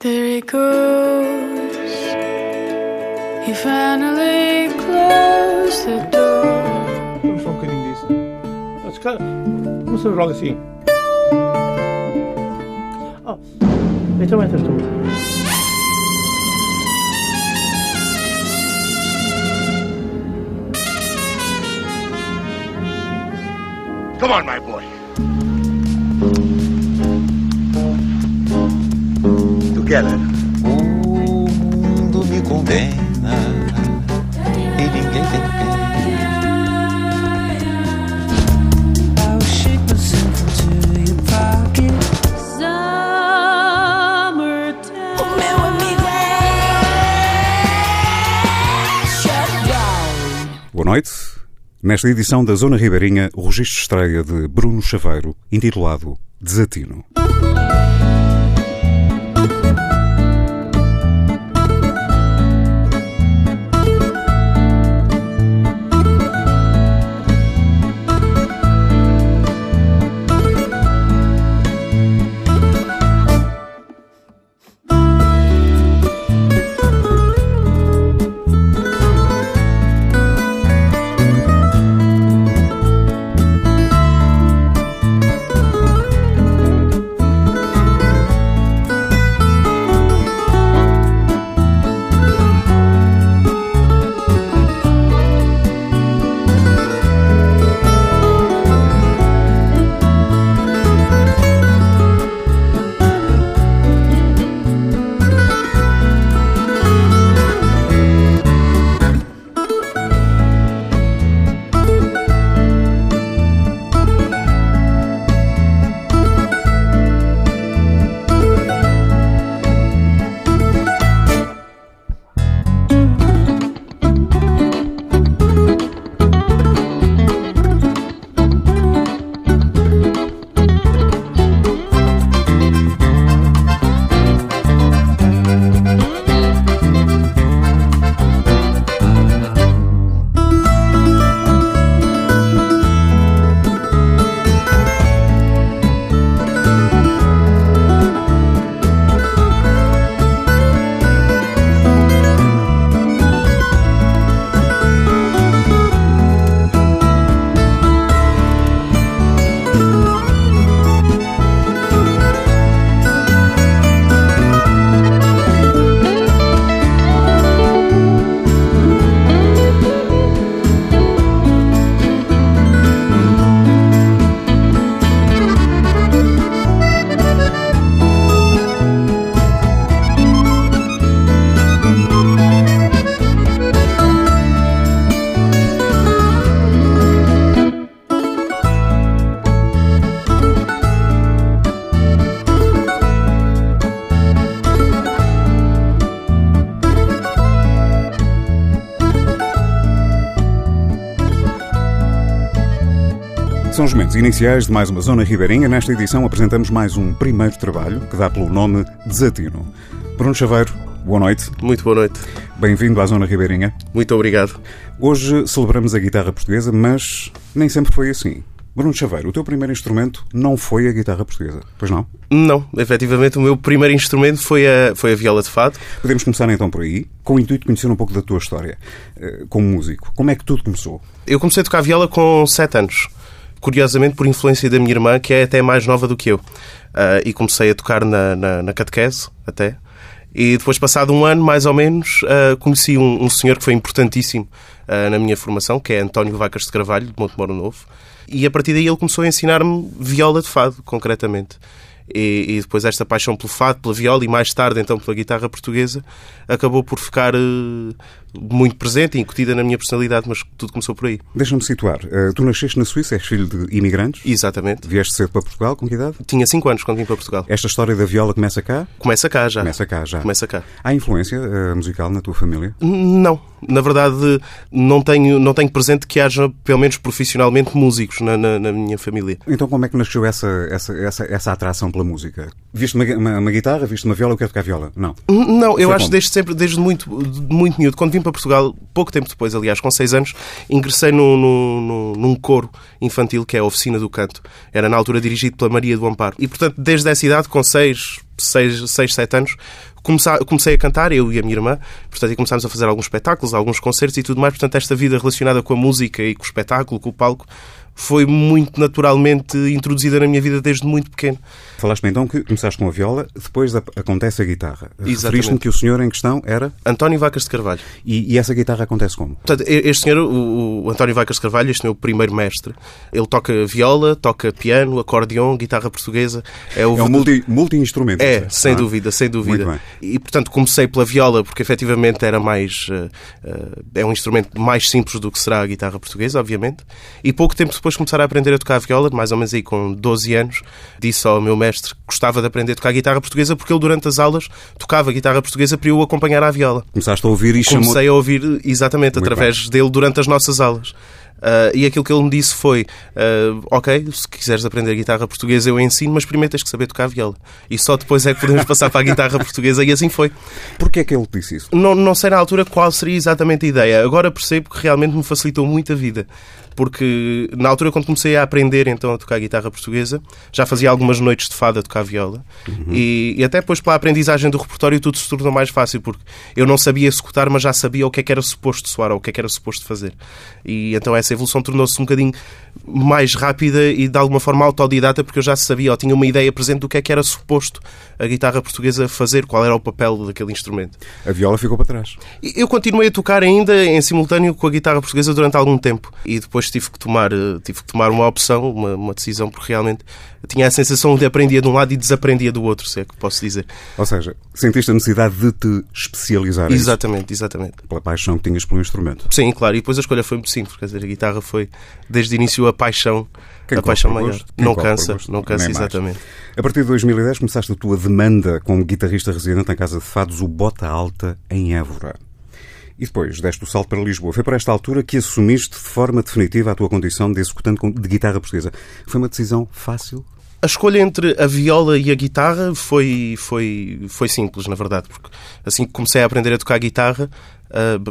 There he goes. He finally closed the door. Vamos só um bocadinho disso. Ah, se calhar, começamos logo assim. Oh, então entras tu. Come on, my boy. Together. O mundo me condena e ninguém tem pena. É. Boa noite. Nesta edição da Zona Ribeirinha, o registro estreia de Bruno Chaveiro, intitulado Desatino. Iniciais de mais uma Zona Ribeirinha. Nesta edição apresentamos mais um primeiro trabalho que dá pelo nome Desatino. Bruno Chaveiro, boa noite. Muito boa noite. Bem-vindo à Zona Ribeirinha. Muito obrigado. Hoje celebramos a guitarra portuguesa, mas nem sempre foi assim. Bruno Chaveiro, o teu primeiro instrumento não foi a guitarra portuguesa, pois não? Não, efetivamente o meu primeiro instrumento foi a, foi a viola de fado. Podemos começar então por aí, com o intuito de conhecer um pouco da tua história eh, como músico. Como é que tudo começou? Eu comecei a tocar viola com 7 anos. Curiosamente, por influência da minha irmã, que é até mais nova do que eu. Ah, e comecei a tocar na, na, na catequese, até. E depois, passado um ano, mais ou menos, ah, conheci um, um senhor que foi importantíssimo ah, na minha formação, que é António Vacas de Carvalho, de Montemoro Novo. E a partir daí ele começou a ensinar-me viola de fado, concretamente. E, e depois esta paixão pelo fado, pela viola e mais tarde então pela guitarra portuguesa acabou por ficar muito presente e incutida na minha personalidade, mas tudo começou por aí. Deixa-me situar. Eh, tu nasceste na Suíça, és filho de imigrantes? Exatamente. Vieste cedo para Portugal, com que idade? Tinha 5 anos quando vim para Portugal. Esta história da viola começa cá? Começa cá já. Começa cá já. Começa cá. Há influência eh, musical na tua família? Não, na verdade não tenho, não tenho presente que haja, pelo menos profissionalmente, músicos na, na, na minha família. Então como é que nasceu essa, essa, essa, essa atração pela música? Viste uma, uma, uma guitarra, viste uma viola, eu quero tocar viola? Não. Não, eu Foi acho como? desde sempre, desde muito, muito miúdo. Quando vim para Portugal, pouco tempo depois, aliás, com seis anos, ingressei num, num, num- coro infantil que é a Oficina do Canto. Era na altura dirigido pela Maria do Amparo. E, portanto, desde essa idade, com seis, 6, 6 7 anos, comecei a cantar, eu e a minha irmã, portanto, e começámos a fazer alguns espetáculos, alguns concertos e tudo mais. Portanto, esta vida relacionada com a música e com o espetáculo, com o palco, foi muito naturalmente introduzida na minha vida desde muito pequeno. Falaste-me então que começaste com a viola, depois acontece a guitarra. Exatamente. Referiste-me que o senhor em questão era. António Vacas de Carvalho. E, e essa guitarra acontece como? Portanto, este senhor, o, o António Vacas de Carvalho, este meu primeiro mestre, ele toca viola, toca piano, acordeão, guitarra portuguesa. É, o É um multi- multi-instrumento. É, sem dúvida, sem dúvida. E, portanto, comecei pela viola porque efetivamente era mais. eh, eh, é um instrumento mais simples do que será a guitarra portuguesa, obviamente. E pouco tempo depois de começar a aprender a tocar a viola, mais ou menos aí com 12 anos, disse ao meu mestre que gostava de aprender a tocar guitarra portuguesa porque ele, durante as aulas, tocava guitarra portuguesa para eu acompanhar à viola. Começaste a ouvir e chamou. Comecei a ouvir exatamente Muito através dele durante as nossas aulas. Ah, e aquilo que ele me disse foi: ah, Ok, se quiseres aprender guitarra portuguesa, eu ensino, mas primeiro tens que saber tocar viola. E só depois é que podemos passar para a guitarra portuguesa, e assim foi. Porquê é que ele disse isso? Não, não sei na altura qual seria exatamente a ideia. Agora percebo que realmente me facilitou muito a vida. Porque na altura, quando comecei a aprender então a tocar guitarra portuguesa, já fazia algumas noites de fada a tocar viola. E, e até depois, pela aprendizagem do repertório, tudo se tornou mais fácil. Porque eu não sabia executar, mas já sabia o que é que era suposto soar, ou o que é que era suposto fazer. E então essa evolução tornou-se um bocadinho mais rápida e de alguma forma autodidata, porque eu já sabia, ou tinha uma ideia presente do que é que era suposto a guitarra portuguesa fazer, qual era o papel daquele instrumento. A viola ficou para trás. Eu continuei a tocar ainda em simultâneo com a guitarra portuguesa durante algum tempo e depois tive que tomar, eh, tive que tomar uma opção, uma, uma decisão, porque realmente tinha a sensação de aprendia de um lado e desaprendia do outro, se é que posso dizer. Ou seja, sentiste a necessidade de te especializar em isso, Exatamente, exatamente. pela paixão que tinhas pelo instrumento. Sim, claro, e depois a escolha foi muito simples, quer dizer, a guitarra foi desde o início a paixão, Quem a paixão maior. Não cansa, não cansa nem mais. exatamente. A partir de 2010 começaste a tua demanda como guitarrista residente na Casa de Fados, o Bota Alta, em Évora. E depois deste o salto para Lisboa. Foi para esta altura que assumiste de forma definitiva a tua condição de executante de guitarra portuguesa. Foi uma decisão fácil? A escolha entre a viola e a guitarra foi, foi, foi simples, na verdade, porque assim que comecei a aprender a tocar guitarra,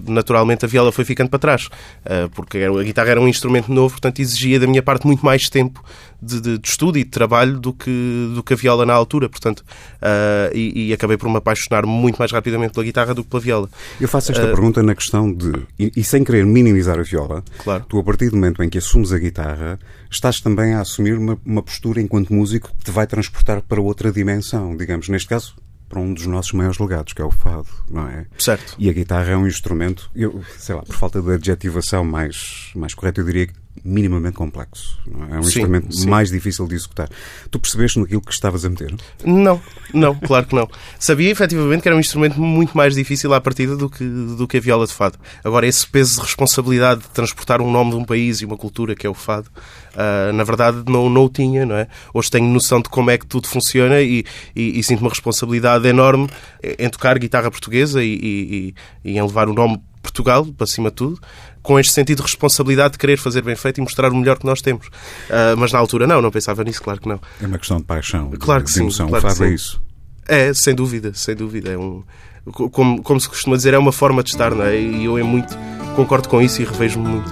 naturalmente a viola foi ficando para trás, ah, porque a guitarra era um instrumento novo, portanto exigia da minha parte muito mais tempo de, de- de estudo e de trabalho do que, do que a viola na altura, portanto, ah, e, e acabei por me apaixonar muito mais rapidamente pela guitarra do que pela viola. Eu faço esta pergunta na questão de, e, e sem querer minimizar a viola, Claro. tu a partir do momento em que assumes a guitarra, estás também a assumir uma, uma postura enquanto músico que te vai transportar para outra dimensão, digamos, neste caso, para um dos nossos maiores legados, que é o fado, não é? Certo. E a guitarra é um instrumento, eu sei lá, por falta de adjetivação mais, mais correta, eu diria que minimamente complexo. É? é um Sim, instrumento sim. mais difícil de executar. Tu percebeste naquilo que estavas a meter? Não, não, claro que não. Sabia efetivamente que era um instrumento muito mais difícil à partida do que, do que a viola de fado. Agora, esse peso de responsabilidade de transportar um nome de um país e uma cultura que é o fado, ah, na verdade não, não o tinha, não é? Hoje tenho noção de como é que tudo funciona e, e, e sinto uma responsabilidade enorme em tocar guitarra portuguesa e, e, e- e em levar o nome Portugal, para cima de tudo, com este sentido de responsabilidade de querer fazer bem feito e mostrar o melhor que nós temos. Ah, mas na altura não, não pensava nisso, claro que não. É uma questão de paixão, Claro que de sim, emoção. claro o que fado é isso. É, sem dúvida, sem dúvida. É um, co- como, como se costuma dizer, é uma forma de estar, não é? E eu é muito, concordo com isso e revejo-me muito.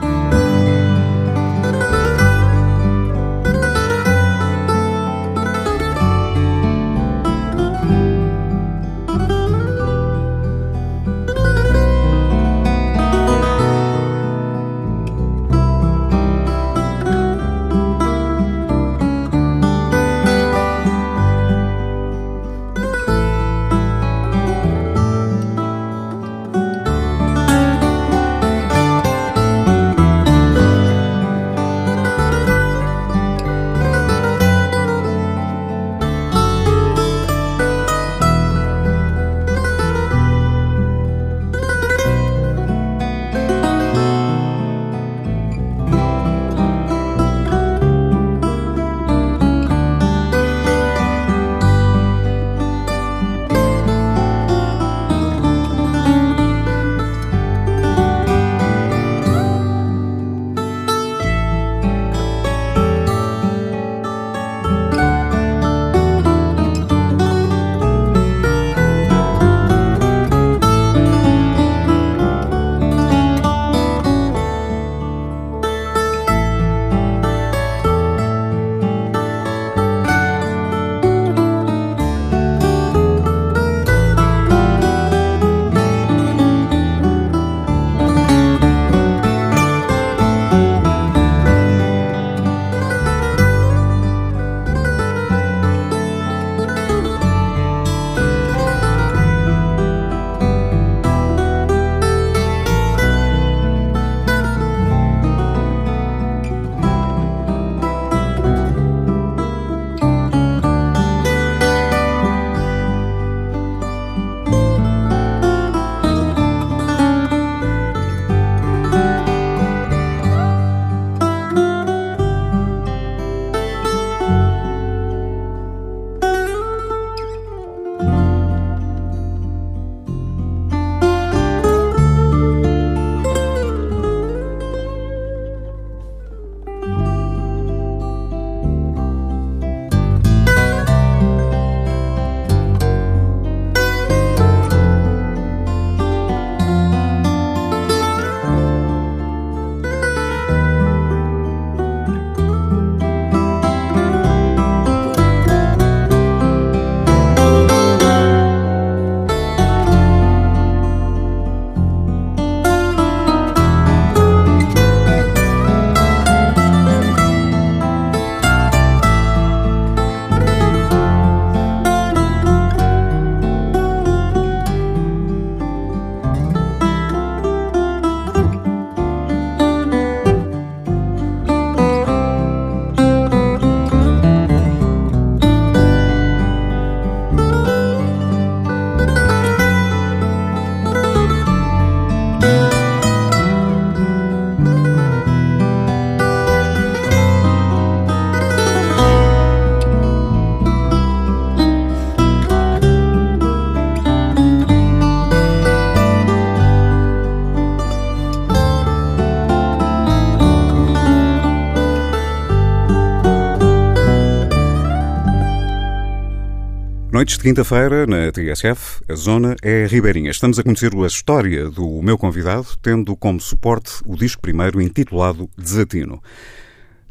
Noites de quinta-feira, na TSF, a zona é Ribeirinha. Estamos a conhecer a história do meu convidado, tendo como suporte o disco primeiro intitulado Desatino.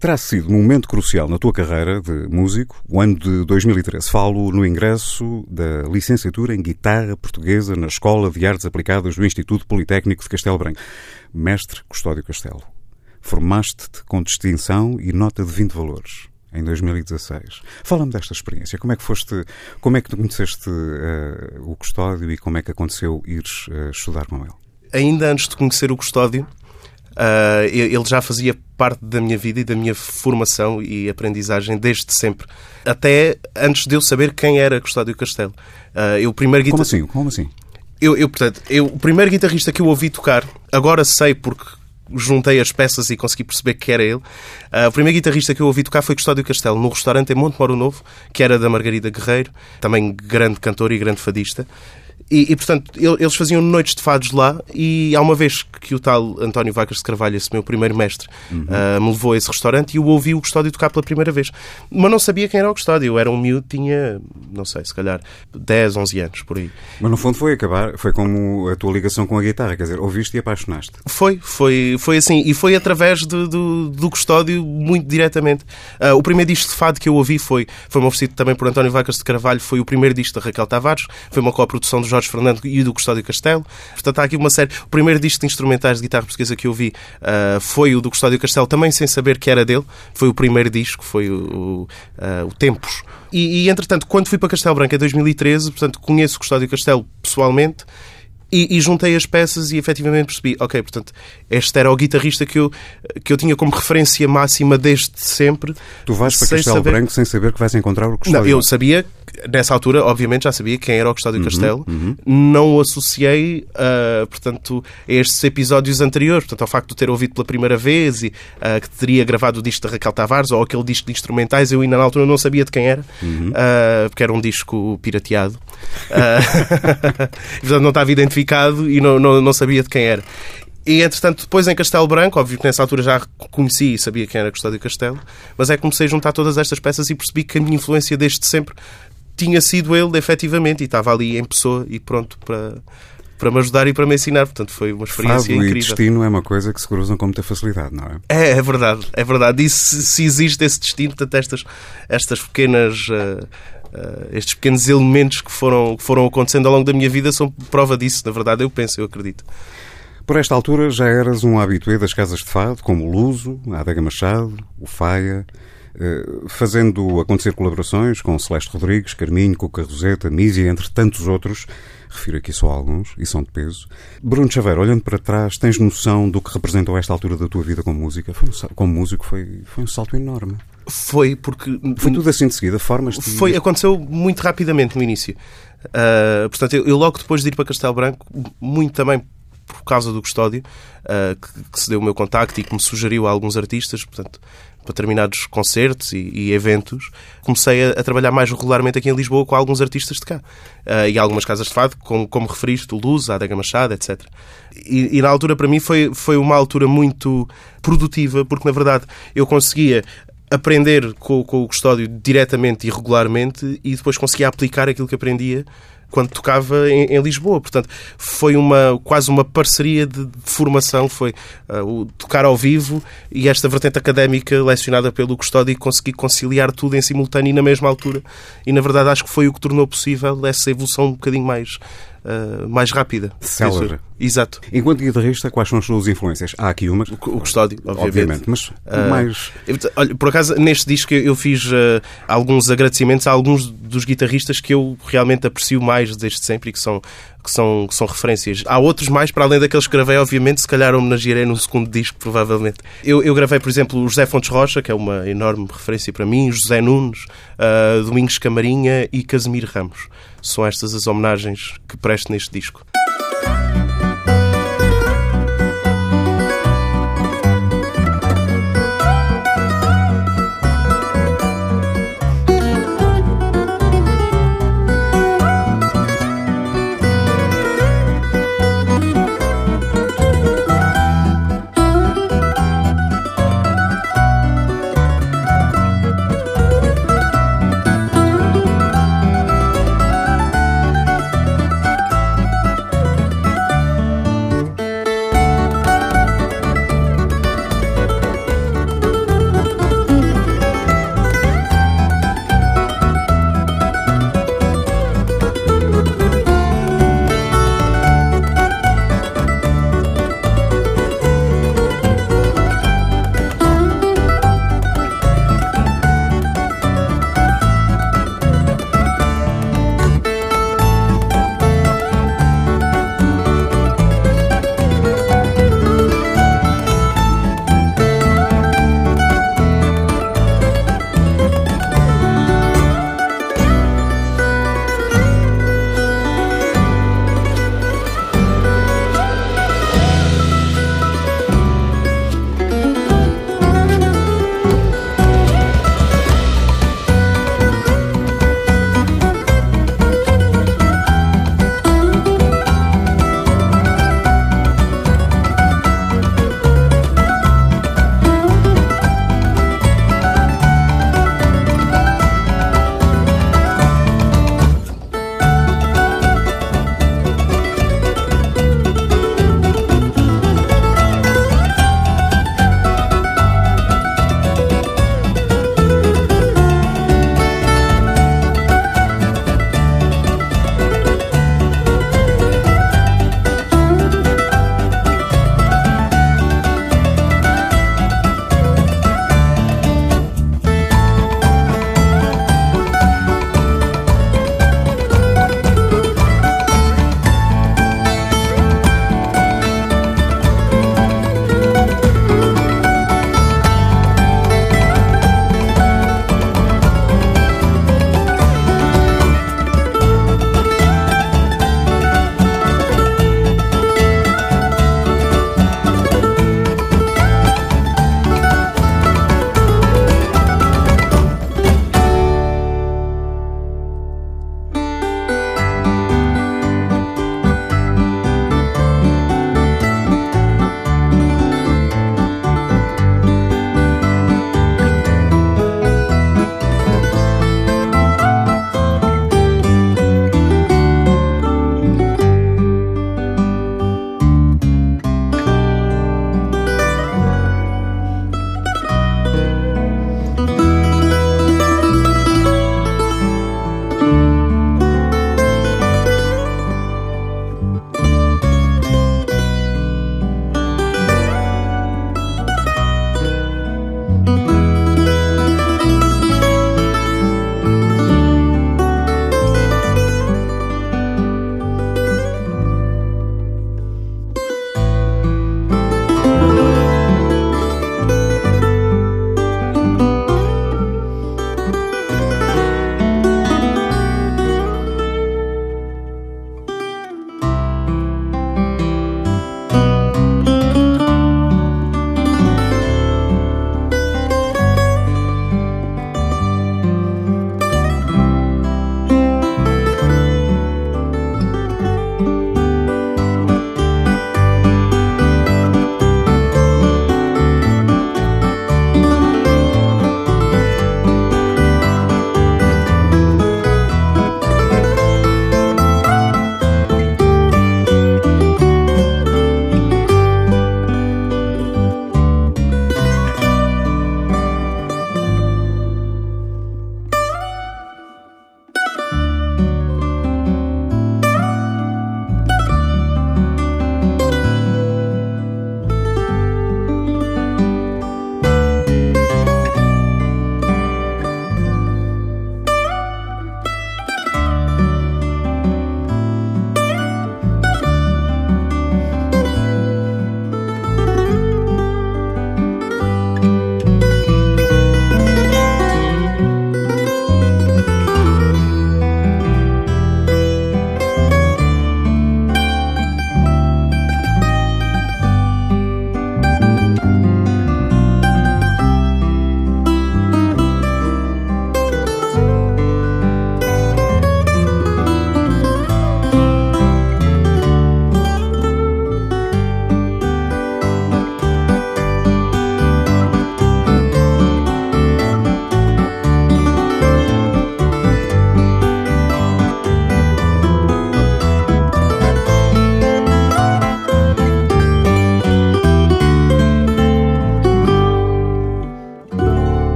Terá sido um momento crucial na tua carreira de músico, o ano de 2013. Falo no ingresso da licenciatura em Guitarra Portuguesa na Escola de Artes Aplicadas do Instituto Politécnico de Castelo Branco. Mestre Custódio Castelo. Formaste-te com distinção e nota de 20 valores em 2016. Fala-me desta experiência. Como é que foste, como é que tu conheceste uh, o Custódio e como é que aconteceu ires uh, estudar com ele? Ainda antes de conhecer o Custódio, uh, ele já fazia parte da minha vida e da minha formação e aprendizagem desde sempre. Até antes de eu saber quem era Custódio Castelo. eu primeiro guitar... Como assim? Como assim? Eu, eu, portanto, eu, o primeiro guitarrista que eu ouvi tocar, agora sei porque juntei as peças e consegui perceber que era ele. Uh, o primeiro guitarrista que eu ouvi tocar foi Custódio Castelo, no restaurante em Monte Moro Novo, que era da Margarida Guerreiro, também grande cantor e grande fadista. E, e, portanto, eles faziam noites de fados lá e há uma vez que o tal António Vacas de Carvalho, esse meu primeiro mestre, uhum. uh, me levou a esse restaurante e eu ouvi o Custódio tocar pela primeira vez. Mas não sabia quem era o Custódio. Eu era um miúdo, tinha, não sei, se calhar 10, 11 anos, por aí. Mas no fundo foi acabar, foi como a tua ligação com a guitarra, quer dizer, ouviste e apaixonaste. Foi, foi, foi assim. E foi através de, do, do Custódio muito diretamente. Uh, o primeiro disco de fado que eu ouvi foi, foi oferecido também por António Vacas de Carvalho, foi o primeiro disco da Raquel Tavares, foi uma coprodução do Jorge Fernando e do Custódio Castelo. Portanto, há aqui uma série. O primeiro disco de instrumentais de guitarra portuguesa que eu vi uh, foi o do Custódio Castelo, também sem saber que era dele. Foi o primeiro disco, foi o, o, uh, o Tempos. E, e, entretanto, quando fui para Castelo Branco em 2013, portanto, conheço o Custódio Castelo pessoalmente e, e, juntei as peças e efetivamente percebi, ok, portanto, este era o guitarrista que eu, que eu tinha como referência máxima desde sempre. Tu vais para Castelo saber... Branco sem saber que vais encontrar o Custódio? Não, eu sabia, nessa altura, obviamente, já sabia quem era o Custódio uhum, Castelo. Uhum. Não o associei, uh, portanto, a estes episódios anteriores, portanto, ao facto de ter ouvido pela primeira vez e uh, que teria gravado o disco da Raquel Tavares ou aquele disco de instrumentais, eu ainda na altura não sabia de quem era, uhum. uh, porque era um disco pirateado. portanto, não estava identificado e não, não, não sabia de quem era. E, entretanto, depois em Castelo Branco, óbvio que nessa altura já conheci e sabia quem era Custódio Castelo, mas é que comecei a juntar todas estas peças e percebi que a minha influência desde sempre tinha sido ele, efetivamente, e estava ali em pessoa e pronto para, para me ajudar e para me ensinar. Portanto, foi uma experiência Fado incrível. e destino é uma coisa que se cruzam com muita facilidade, não é? É, é verdade, é verdade. E se, se existe esse destino, portanto, estas, estas pequenas. Uh, Uh, estes pequenos elementos que foram, que foram acontecendo ao longo da minha vida são prova disso, na verdade, eu penso, eu acredito. Por esta altura já eras um habitué das casas de fado, como o Luso, a Adega Machado, o Faia, uh, fazendo acontecer colaborações com Celeste Rodrigues, Carminho, Cuca Roseta, Mísia, entre tantos outros. Refiro aqui só alguns, e são de peso. Bruno Chaveiro, olhando para trás, tens noção do que representou esta altura da tua vida como música? Foi um, como músico foi, foi um salto enorme. Foi porque. Foi tudo assim de seguida, formas de. Foi, aconteceu muito rapidamente no início. Uh, portanto, eu, eu, logo depois de ir para Castelo Branco, muito também por causa do Custódio, uh, que, que, se deu o meu contacto e que me sugeriu a alguns artistas, portanto, para determinados concertos e, e eventos, comecei a, a, trabalhar mais regularmente aqui em Lisboa com alguns artistas de cá. Uh, e algumas casas de fado, como, como referiste, o Luz, a Adega Machado, etc. E, e, na altura, para mim, foi, foi uma altura muito produtiva, porque, na verdade, eu conseguia aprender com, com o custódio diretamente e regularmente e depois conseguia aplicar aquilo que aprendia quando tocava em, em, Lisboa. Portanto, foi uma, quase uma parceria de, de formação, foi uh, o tocar ao vivo e esta vertente académica lecionada pelo Custódio e conseguir conciliar tudo em simultâneo e na mesma altura. E, na verdade, acho que foi o que tornou possível essa evolução um bocadinho mais uh, mais rápida. Célere. Exato. Enquanto guitarrista, quais são as suas influências? Há aqui umas. O, Custódio, obviamente. obviamente mas uh, mais. Olha, por acaso, neste disco eu fiz uh, alguns agradecimentos a alguns dos guitarristas que eu realmente aprecio mais desde sempre e que são que são, que são referências. Há outros mais, para além daqueles que gravei, obviamente, se calhar homenagearei no segundo disco, provavelmente. Eu, eu gravei, por exemplo, o José Fontes Rocha, que é uma enorme referência para mim, José Nunes, uh, Domingos Camarinha e Casimiro Ramos. São estas as homenagens que presto neste disco.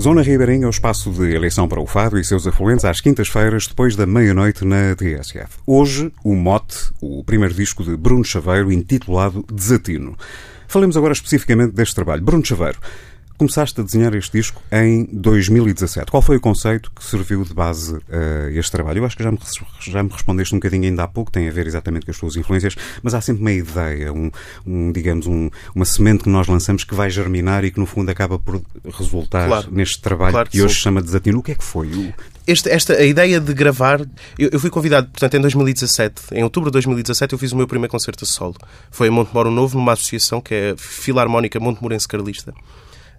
Zona Ribeirinha é o espaço de eleição para o Fado e seus afluentes às quintas-feiras, depois da meia-noite na TSF. Hoje, o Mote, o primeiro disco de Bruno Chaveiro, intitulado Desatino. Falemos agora especificamente deste trabalho. Bruno Chaveiro, começaste a desenhar este disco em 2017. Qual foi o conceito que serviu de base a este trabalho? Eu acho que já me, já me respondeste um bocadinho ainda há pouco, tem a ver exatamente com as tuas influências, mas há sempre uma ideia, um, um digamos, um, uma semente que nós lançamos que vai germinar e que no fundo acaba por resultar Claro. neste trabalho Claro que que hoje se chama Desatino. O que é que foi? O- Este- esta, a ideia de gravar, eu, eu fui convidado, portanto, em 2017, em outubro de 2017, eu fiz o meu primeiro concerto a solo. Foi em Montemoro Novo, numa associação que é Filarmónica Montemorense Carlista.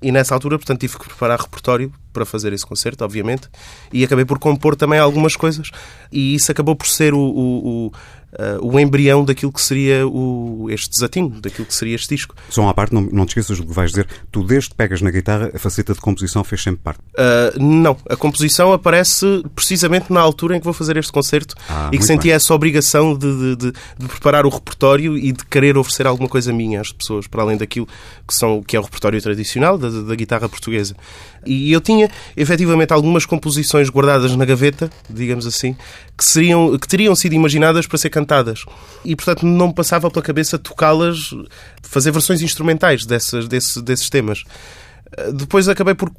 E nessa altura, portanto, tive que preparar repertório para fazer esse concerto, obviamente, e acabei por compor também algumas coisas, e isso acabou por ser o, o, o, ah, o embrião daquilo que seria o, este desatino, daquilo que seria este disco. Só uma parte, não, não te esqueças do que vais dizer. Tu, desde que pegas na guitarra, a faceta de composição fez sempre parte. Uh, não, a composição aparece precisamente na altura em que vou fazer este concerto Ah, e que senti bem. essa obrigação de, de- de- de preparar o repertório e de querer oferecer alguma coisa minha às pessoas, para além daquilo que, são, que é o repertório tradicional da, da guitarra portuguesa. E eu tinha, efetivamente, algumas composições guardadas na gaveta, digamos assim, que, seriam, que teriam sido imaginadas para ser cantadas. E, portanto, não passava pela cabeça tocá-las, fazer versões instrumentais dessas, desse- desses temas. Depois acabei por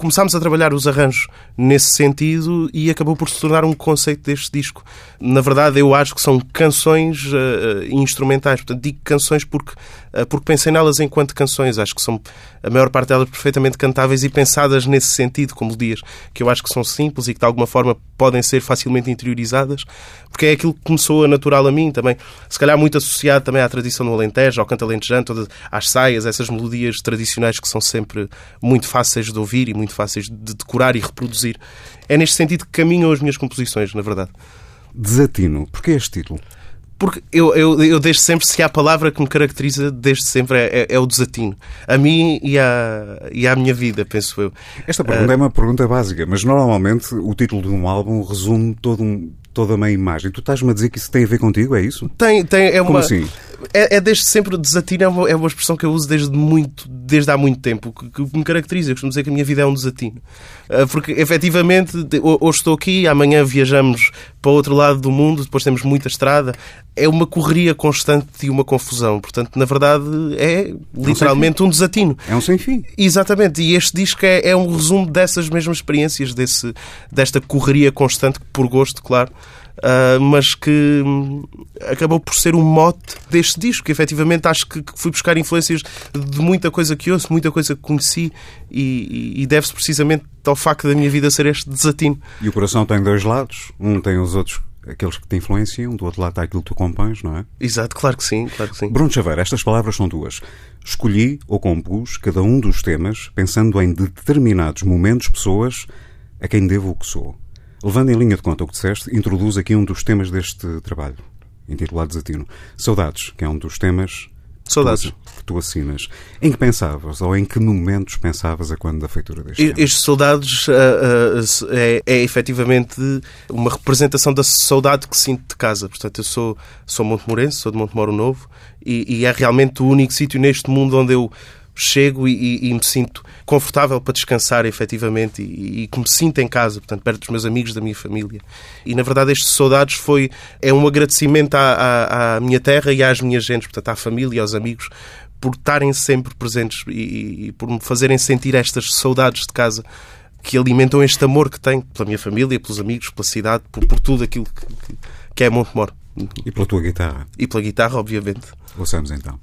começámos a trabalhar os arranjos nesse sentido e acabou por se tornar um conceito deste disco. Na verdade, eu acho que são canções eh, instrumentais. Portanto, digo canções porque, eh, porque pensei nelas enquanto canções. Acho que são a maior parte delas perfeitamente cantáveis e pensadas nesse sentido, com melodias que eu acho que são simples e que de alguma forma podem ser facilmente interiorizadas, porque é aquilo que começou a natural a mim também. Se calhar muito associado também à tradição do Alentejo, ao canto alentejano, às saias, essas melodias tradicionais que são sempre muito fáceis de ouvir e muito fáceis de decorar e reproduzir. É neste sentido que caminham as minhas composições, na verdade. Desatino. Porquê este título? Porque eu, eu, eu desde sempre, se há palavra que me caracteriza, desde sempre é, é- é o desatino. A mim e à, e à minha vida, penso eu. Esta pergunta é uma pergunta básica, mas normalmente o título de um álbum resume todo um- toda uma imagem. Tu estás-me a dizer que isso tem a ver contigo, é isso? Tem, tem, é Como uma, assim? É, é desde sempre, desatino é uma, é uma expressão que eu uso desde, muito, desde há muito tempo, que, que me caracteriza. Eu costumo dizer que a minha vida é um desatino. Ah, Porque, efetivamente, hoje estou aqui, amanhã viajamos para o outro lado do mundo, depois temos muita estrada. É uma correria constante e uma confusão. Portanto, na verdade, é literalmente um desatino. É um sem fim. Exatamente, e este disco é, é um resumo dessas mesmas experiências, desse, desta correria constante, por gosto, claro, ah, mas que hum, acabou por ser um mote deste disco. que Efetivamente, acho que, que fui buscar influências de muita coisa que ouço, muita coisa que conheci, e, e- deve-se precisamente ao facto da minha vida ser este desatino. E o coração tem dois lados. Um tem os outros, aqueles que te influenciam, do outro lado está aquilo que tu compões, não é? Exato, claro que sim, claro que sim. Bruno Chaveiro, estas palavras são tuas. Escolhi ou compus cada um dos temas pensando em determinados momentos, pessoas a quem devo o que sou. Levando em linha de conta o que disseste, introduz aqui um dos temas deste trabalho, intitulado Desatino. Saudades, que é um dos temas Saudades. que tu- assinas. Em que pensavas, ou em que momentos pensavas a quando da feitura deste? Estes soldados ah, ah, é, é efetivamente uma representação da saudade que sinto de casa. Portanto, eu sou, sou montemorense, sou de Montemoro Novo e, e é realmente o único sítio neste mundo onde eu chego e, e- e me sinto confortável para descansar efetivamente e, e que me sinto em casa, portanto, perto dos meus amigos, da minha família. E na verdade estes saudades foi é um agradecimento à, à, à minha terra e às minhas gentes, portanto, à família e aos amigos, por estarem sempre presentes e, e por me fazerem sentir estas saudades de casa que alimentam este amor que tenho pela minha família, pelos amigos, pela cidade, por, por tudo aquilo que, que- que é Montemor. E pela tua guitarra. E pela guitarra, obviamente. Ouçamos então.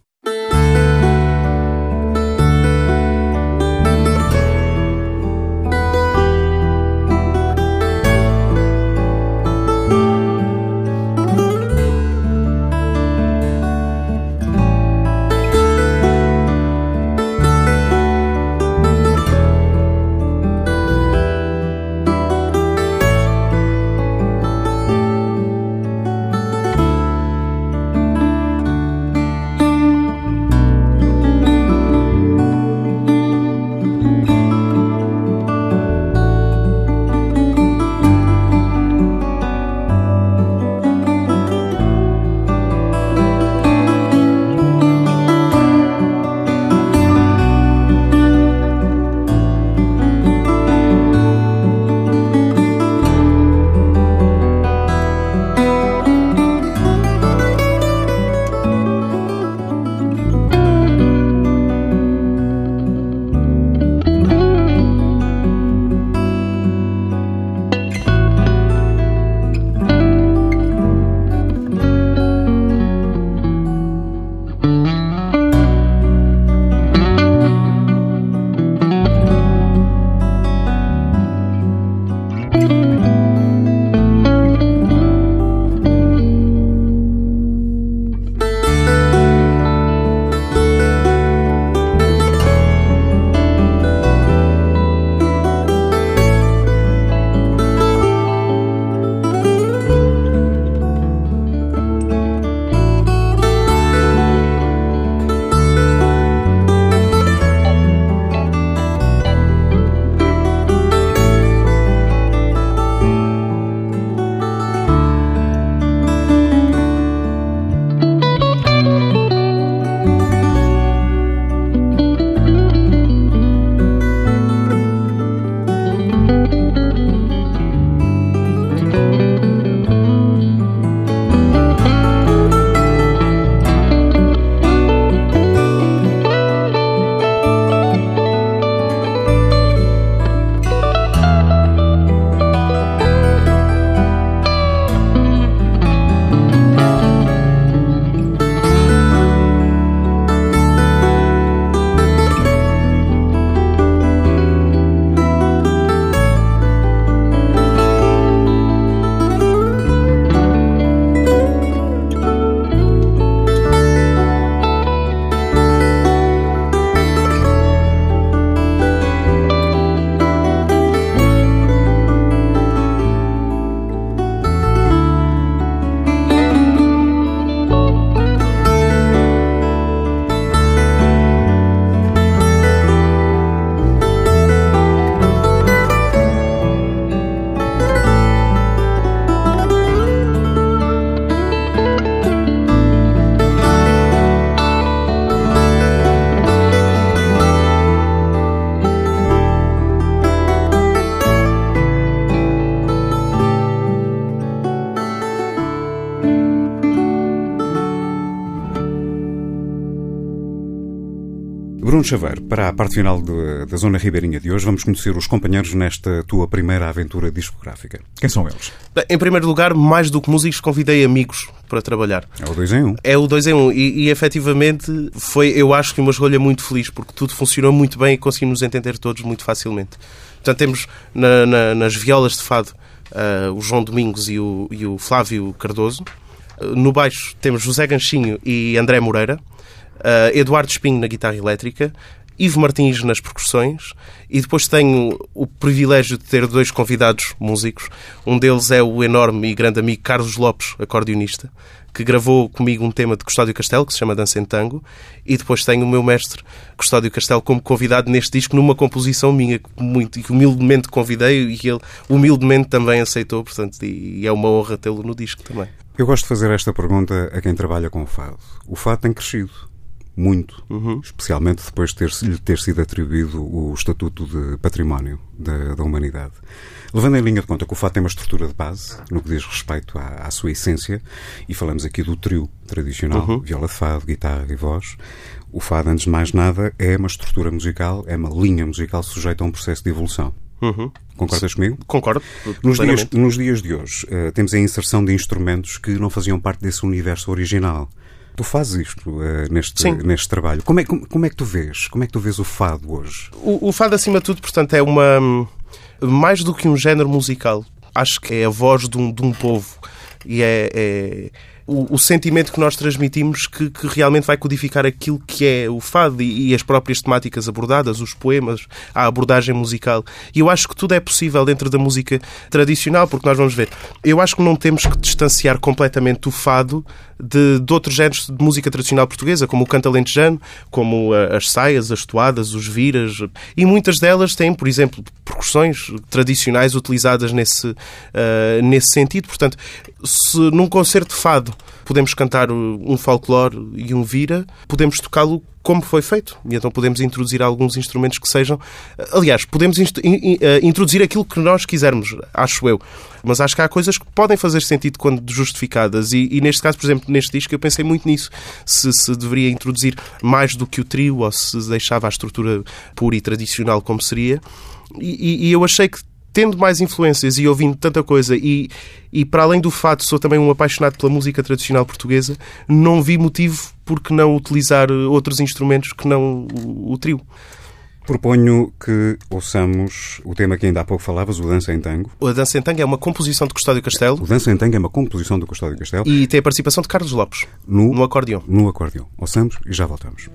Chaveiro, para a parte final de- da Zona Ribeirinha de hoje, vamos conhecer os companheiros nesta tua primeira aventura discográfica. Quem são eles? Bem, Em primeiro lugar, mais do que músicos, convidei amigos para trabalhar. É o 2 em 1. Um. É o 2 em 1 um. e, e efetivamente foi, eu acho que uma escolha muito feliz, porque tudo funcionou muito bem e conseguimos entender todos muito facilmente. Portanto, temos na- na- nas violas de fado ah, o João Domingos e o, e o Flávio Cardoso. Ah, no baixo temos José Ganchinho e André Moreira. Ah, Eduardo Espinho na guitarra elétrica. Ivo Martins nas percussões e depois tenho o privilégio de ter dois convidados músicos. Um deles é o enorme e grande amigo Carlos Lopes, acordeonista, que gravou comigo um tema de Custódio Castelo, que se chama Dança em Tango, e depois tenho o meu mestre Custódio Castelo como convidado neste disco numa composição minha que muito, que humildemente convidei e que ele humildemente também aceitou, portanto, e é uma honra tê-lo no disco também. Eu gosto de fazer esta pergunta a quem trabalha com o fado. O fado tem crescido. Muito. Especialmente depois de ter, lhe ter sido atribuído o Estatuto de Património da, da Humanidade. Levando em linha de conta que o fado tem uma estrutura de base, no que diz respeito à, à sua essência, e falamos aqui do trio tradicional, viola de fado, guitarra e voz, o fado, antes de mais nada, é uma estrutura musical, é uma linha musical sujeita a um processo de evolução. Concordas comigo? Concordo. Nos dias, nos dias de hoje, eh, temos a inserção de instrumentos que não faziam parte desse universo original. Tu fazes isto eh, neste, Sim. neste trabalho. Como é, como, como é que tu vês? Como é que tu vês o fado hoje? O, o fado, acima de tudo, portanto, é uma. Mais do que um género musical. Acho que é a voz de um, de um povo. E é. é o, o sentimento que nós transmitimos que, que realmente vai codificar aquilo que é o fado e, e as próprias temáticas abordadas, os poemas, a abordagem musical. E eu acho que tudo é possível dentro da música tradicional, porque nós vamos ver. Eu acho que não temos que distanciar completamente o fado de, de outros géneros de música tradicional portuguesa, como o canto alentejano, como a- as saias, as toadas, os viras. E muitas delas têm, por exemplo, percussões tradicionais utilizadas nesse, ah, nesse sentido. Portanto, se num concerto de fado podemos cantar um folclore e um vira, podemos tocá-lo como foi feito. E então podemos introduzir alguns instrumentos que sejam. Aliás, podemos in- in- eh, introduzir aquilo que nós quisermos, acho eu. Mas acho que há coisas que podem fazer sentido quando justificadas. E, e neste caso, por exemplo, neste disco, eu pensei muito nisso. Se, se deveria introduzir mais do que o trio ou se deixava a estrutura pura e tradicional como seria. E- e eu achei que tendo mais influências e ouvindo tanta coisa e, e para além do fato sou também um apaixonado pela música tradicional portuguesa, não vi motivo por que não utilizar eh, outros instrumentos que não o, o trio. Proponho que ouçamos o tema que ainda há pouco falavas, o Dança em Tango. A Dança em Tango é uma composição de Custódio Castelo O Dança em Tango é uma composição do Custódio Castelo e tem a participação de Carlos Lopes no, no acordeão. no acordeão. Ouçamos e já voltamos.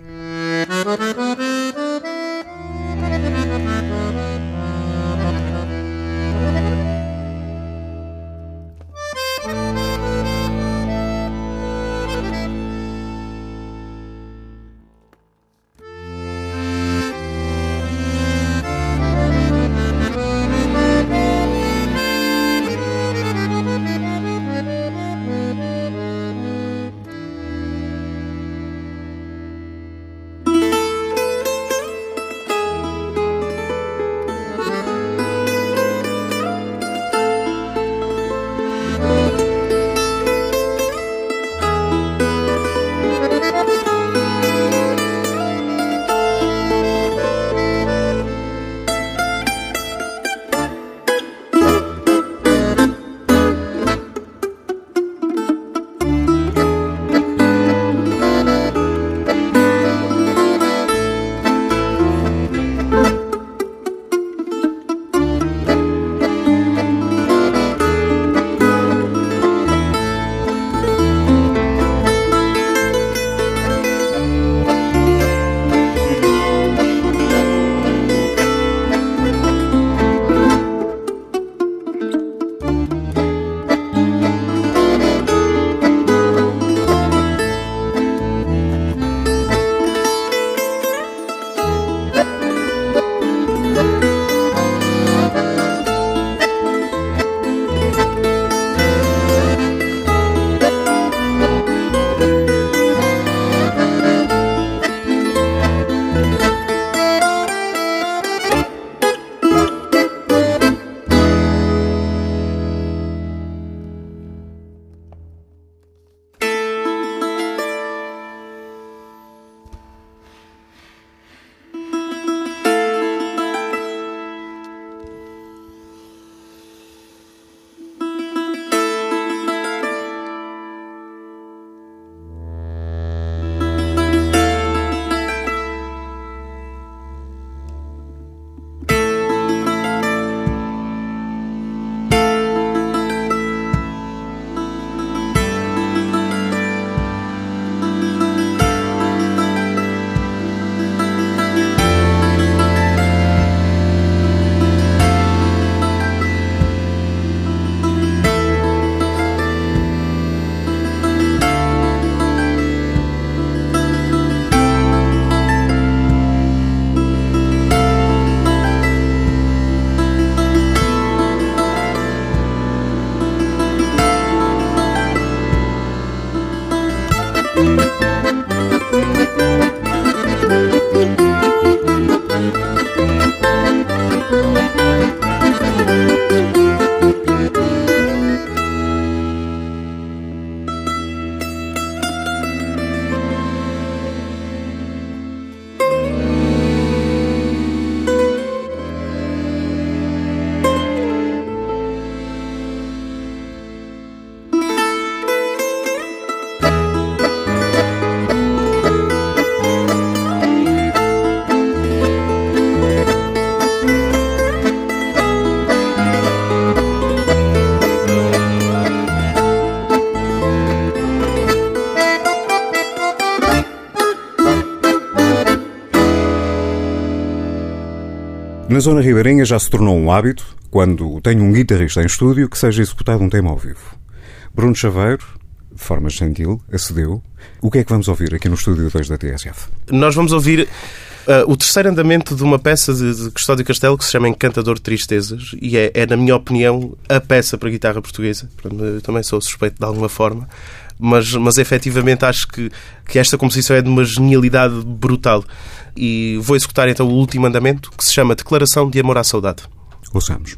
Zona ribeirinha já se tornou um hábito, quando tenho um guitarrista em estúdio, que seja executado um tema ao vivo. Bruno Chaveiro, de forma gentil, acedeu. O que é que vamos ouvir aqui no estúdio 2 da TSF? Nós vamos ouvir uh, o terceiro andamento de uma peça de, de Custódio Castelo que se chama Encantador de Tristezas e é, é, na minha opinião, a peça para guitarra portuguesa. Eu também sou suspeito de alguma forma, mas, mas efetivamente acho que, que esta composição é de uma genialidade brutal. E vou executar então o último andamento que se chama Declaração de Amor à Saudade. Ouçamos.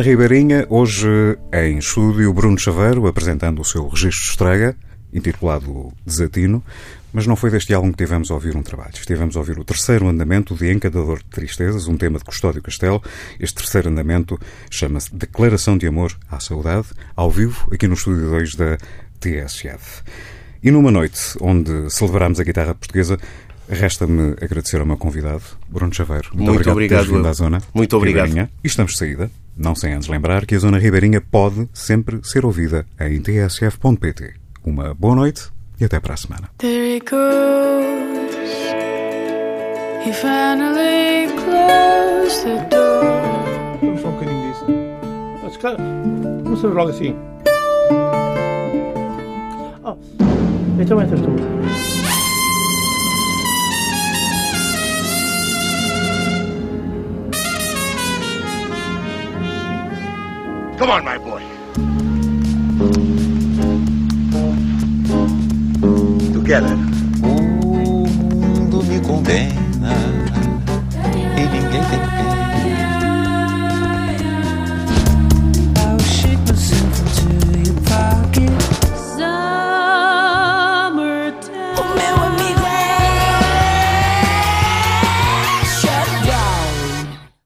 Zona Ribeirinha, hoje em estúdio Bruno Chaveiro, apresentando o seu registro de estreia, intitulado Desatino, mas não foi deste álbum que tivemos a ouvir um trabalho. Estivemos a ouvir o terceiro andamento de Encantador de Tristezas, um tema de Custódio Castelo. Este terceiro andamento chama-se Declaração de Amor à Saudade, ao vivo, aqui no estúdio 2 da TSF. E numa noite onde celebramos a guitarra portuguesa, resta-me agradecer ao meu convidado, Bruno Chaveiro. Muito obrigado, obrigado, por teres vindo eu. à zona. Muito obrigado. Ribeirinha. E estamos de saída. Não sem antes lembrar que a Zona Ribeirinha pode sempre ser ouvida em tsf.pt. Uma boa noite e até para a semana. There he goes. He finally closed the door. Vamos só um bocadinho disso. Mas, cara, começamos logo assim. Ah, então entras tu. Come on, my boy. Together. O mundo me condena e ninguém tem pena.